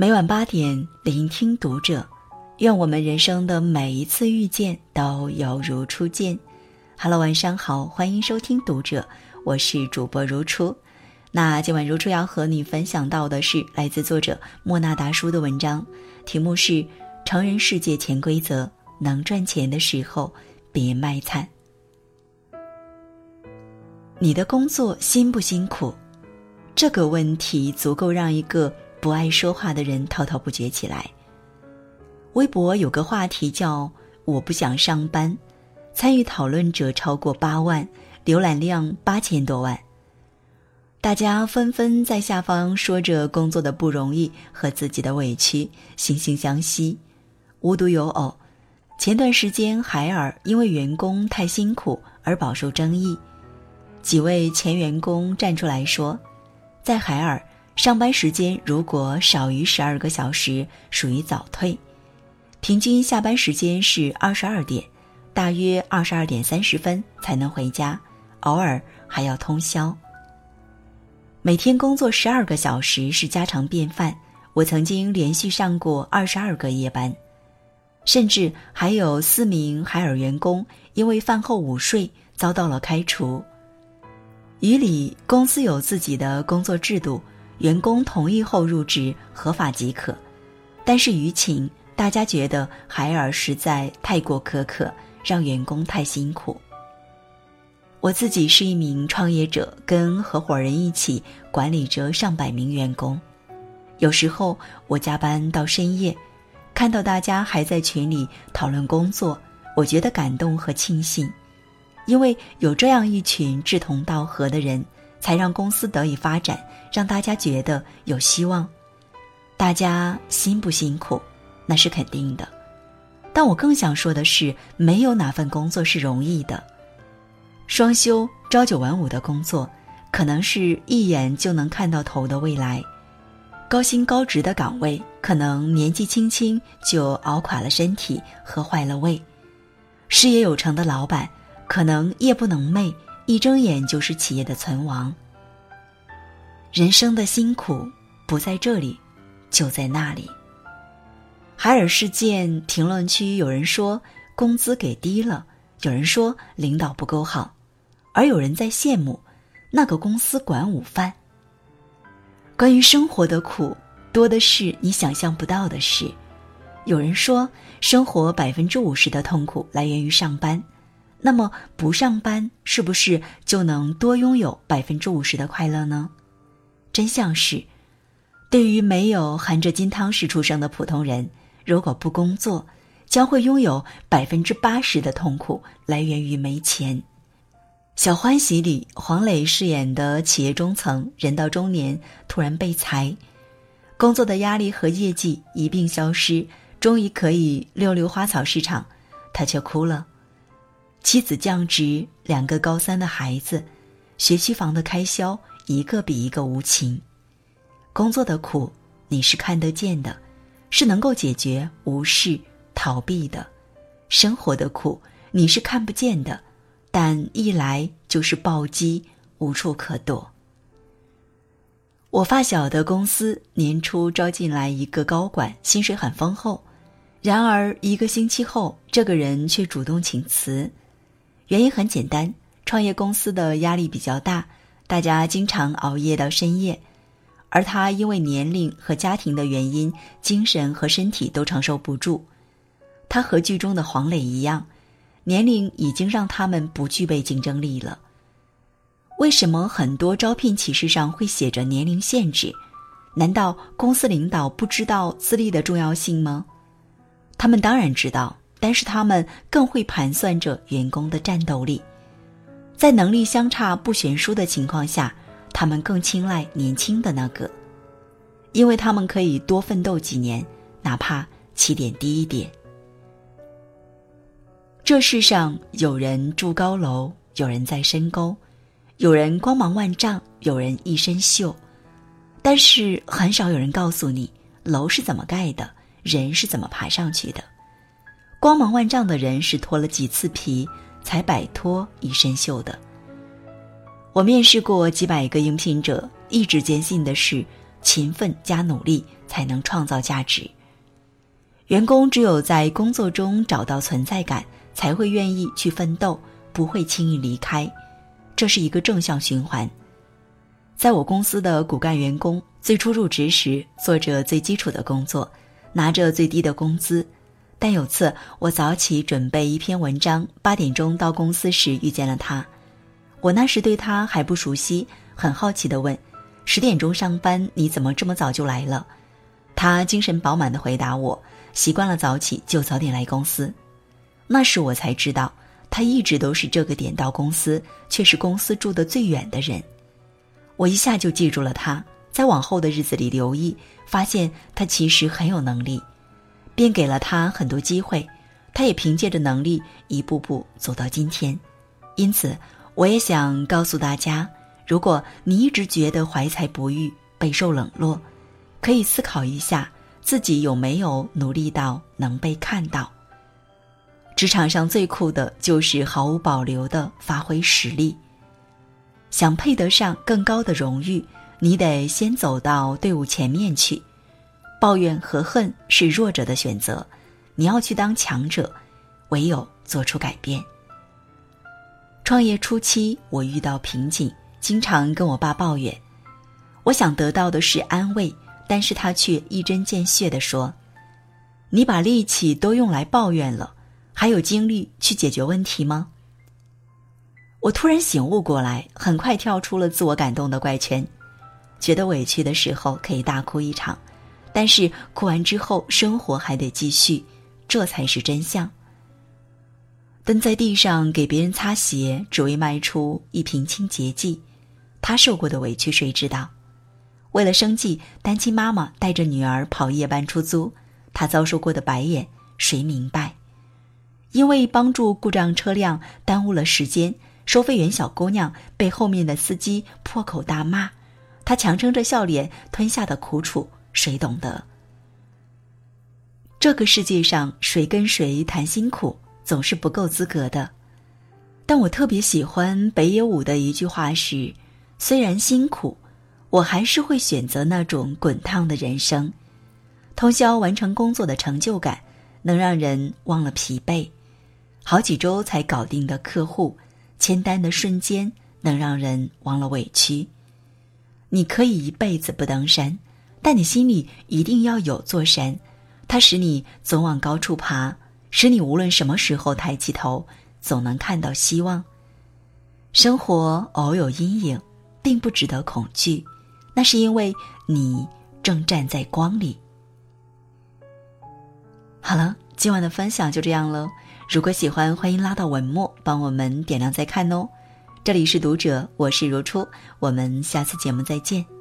每晚八点，聆听读者。愿我们人生的每一次遇见都犹如初见。Hello，晚上好，欢迎收听读者，我是主播如初。那今晚如初要和你分享到的是来自作者莫纳达叔的文章，题目是《成人世界潜规则》，能赚钱的时候别卖惨。你的工作辛不辛苦？这个问题足够让一个。不爱说话的人滔滔不绝起来。微博有个话题叫“我不想上班”，参与讨论者超过八万，浏览量八千多万。大家纷纷在下方说着工作的不容易和自己的委屈，惺惺相惜。无独有偶，前段时间海尔因为员工太辛苦而饱受争议，几位前员工站出来说，在海尔。上班时间如果少于十二个小时，属于早退。平均下班时间是二十二点，大约二十二点三十分才能回家，偶尔还要通宵。每天工作十二个小时是家常便饭。我曾经连续上过二十二个夜班，甚至还有四名海尔员工因为饭后午睡遭到了开除。于理，公司有自己的工作制度。员工同意后入职合法即可，但是舆情大家觉得海尔实在太过苛刻，让员工太辛苦。我自己是一名创业者，跟合伙人一起管理着上百名员工，有时候我加班到深夜，看到大家还在群里讨论工作，我觉得感动和庆幸，因为有这样一群志同道合的人。才让公司得以发展，让大家觉得有希望。大家辛不辛苦，那是肯定的。但我更想说的是，没有哪份工作是容易的。双休、朝九晚五的工作，可能是一眼就能看到头的未来；高薪高职的岗位，可能年纪轻轻就熬垮了身体，喝坏了胃；事业有成的老板，可能夜不能寐。一睁眼就是企业的存亡。人生的辛苦不在这里，就在那里。海尔事件评论区有人说工资给低了，有人说领导不够好，而有人在羡慕那个公司管午饭。关于生活的苦，多的是你想象不到的事。有人说，生活百分之五十的痛苦来源于上班。那么不上班是不是就能多拥有百分之五十的快乐呢？真相是，对于没有含着金汤匙出生的普通人，如果不工作，将会拥有百分之八十的痛苦来源于没钱。小欢喜里，黄磊饰演的企业中层，人到中年突然被裁，工作的压力和业绩一并消失，终于可以溜溜花草市场，他却哭了。妻子降职，两个高三的孩子，学区房的开销一个比一个无情。工作的苦你是看得见的，是能够解决无视逃避的；生活的苦你是看不见的，但一来就是暴击，无处可躲。我发小的公司年初招进来一个高管，薪水很丰厚，然而一个星期后，这个人却主动请辞。原因很简单，创业公司的压力比较大，大家经常熬夜到深夜，而他因为年龄和家庭的原因，精神和身体都承受不住。他和剧中的黄磊一样，年龄已经让他们不具备竞争力了。为什么很多招聘启事上会写着年龄限制？难道公司领导不知道资历的重要性吗？他们当然知道。但是他们更会盘算着员工的战斗力，在能力相差不悬殊的情况下，他们更青睐年轻的那个，因为他们可以多奋斗几年，哪怕起点低一点。这世上有人住高楼，有人在深沟，有人光芒万丈，有人一身锈，但是很少有人告诉你楼是怎么盖的，人是怎么爬上去的。光芒万丈的人是脱了几次皮才摆脱一身锈的。我面试过几百个应聘者，一直坚信的是，勤奋加努力才能创造价值。员工只有在工作中找到存在感，才会愿意去奋斗，不会轻易离开。这是一个正向循环。在我公司的骨干员工，最初入职时做着最基础的工作，拿着最低的工资。但有次我早起准备一篇文章，八点钟到公司时遇见了他。我那时对他还不熟悉，很好奇的问：“十点钟上班，你怎么这么早就来了？”他精神饱满的回答我：“习惯了早起，就早点来公司。”那时我才知道，他一直都是这个点到公司，却是公司住的最远的人。我一下就记住了他，在往后的日子里留意，发现他其实很有能力。便给了他很多机会，他也凭借着能力一步步走到今天。因此，我也想告诉大家：如果你一直觉得怀才不遇、备受冷落，可以思考一下自己有没有努力到能被看到。职场上最酷的就是毫无保留的发挥实力。想配得上更高的荣誉，你得先走到队伍前面去。抱怨和恨是弱者的选择，你要去当强者，唯有做出改变。创业初期，我遇到瓶颈，经常跟我爸抱怨。我想得到的是安慰，但是他却一针见血地说：“你把力气都用来抱怨了，还有精力去解决问题吗？”我突然醒悟过来，很快跳出了自我感动的怪圈，觉得委屈的时候可以大哭一场。但是哭完之后，生活还得继续，这才是真相。蹲在地上给别人擦鞋，只为卖出一瓶清洁剂，他受过的委屈谁知道？为了生计，单亲妈妈带着女儿跑夜班出租，他遭受过的白眼谁明白？因为帮助故障车辆耽误了时间，收费员小姑娘被后面的司机破口大骂，他强撑着笑脸吞下的苦楚。谁懂得？这个世界上，谁跟谁谈辛苦，总是不够资格的。但我特别喜欢北野武的一句话是：“虽然辛苦，我还是会选择那种滚烫的人生。通宵完成工作的成就感，能让人忘了疲惫；好几周才搞定的客户，签单的瞬间，能让人忘了委屈。你可以一辈子不登山。”但你心里一定要有座山，它使你总往高处爬，使你无论什么时候抬起头，总能看到希望。生活偶有阴影，并不值得恐惧，那是因为你正站在光里。好了，今晚的分享就这样了。如果喜欢，欢迎拉到文末帮我们点亮再看哦。这里是读者，我是如初，我们下次节目再见。